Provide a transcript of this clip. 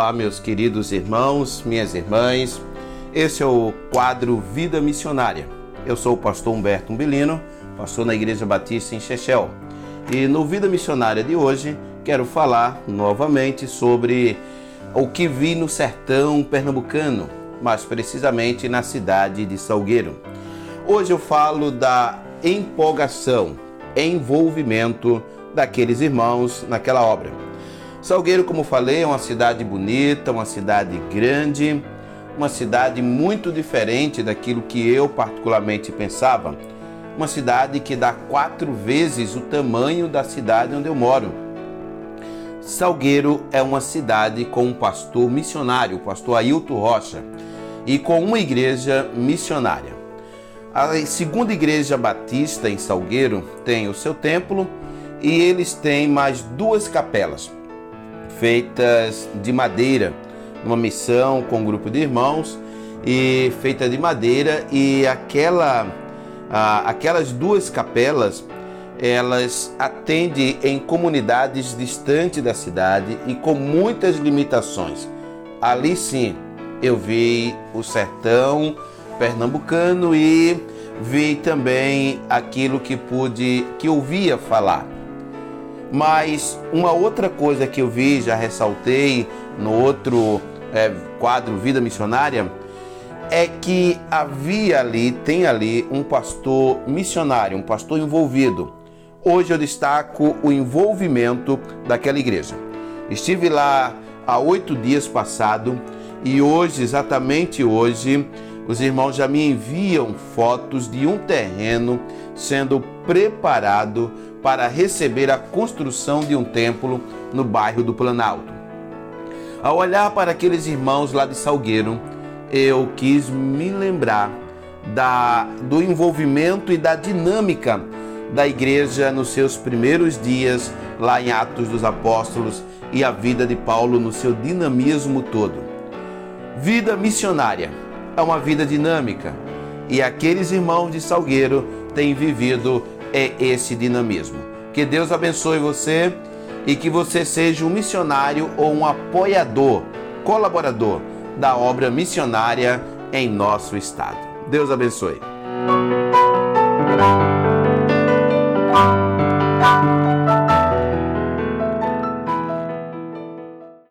Olá, meus queridos irmãos, minhas irmãs. Esse é o quadro Vida Missionária. Eu sou o pastor Humberto Umbelino, pastor na Igreja Batista em Chechel. E no Vida Missionária de hoje, quero falar novamente sobre o que vi no sertão pernambucano, mais precisamente na cidade de Salgueiro. Hoje eu falo da empolgação, envolvimento daqueles irmãos naquela obra. Salgueiro, como falei, é uma cidade bonita, uma cidade grande, uma cidade muito diferente daquilo que eu particularmente pensava. Uma cidade que dá quatro vezes o tamanho da cidade onde eu moro. Salgueiro é uma cidade com um pastor missionário, o pastor Ailton Rocha, e com uma igreja missionária. A segunda igreja batista em Salgueiro tem o seu templo e eles têm mais duas capelas feitas de madeira, uma missão com um grupo de irmãos e feita de madeira e aquela aquelas duas capelas elas atendem em comunidades distantes da cidade e com muitas limitações. Ali sim, eu vi o sertão pernambucano e vi também aquilo que pude que ouvia falar mas uma outra coisa que eu vi, já ressaltei no outro é, quadro Vida Missionária, é que havia ali, tem ali um pastor missionário, um pastor envolvido. Hoje eu destaco o envolvimento daquela igreja. Estive lá há oito dias passado e hoje, exatamente hoje, os irmãos já me enviam fotos de um terreno sendo preparado para receber a construção de um templo no bairro do Planalto. Ao olhar para aqueles irmãos lá de Salgueiro, eu quis me lembrar da, do envolvimento e da dinâmica da igreja nos seus primeiros dias, lá em Atos dos Apóstolos, e a vida de Paulo no seu dinamismo todo. Vida missionária é uma vida dinâmica e aqueles irmãos de Salgueiro têm vivido é esse dinamismo. Que Deus abençoe você e que você seja um missionário ou um apoiador, colaborador da obra missionária em nosso estado. Deus abençoe.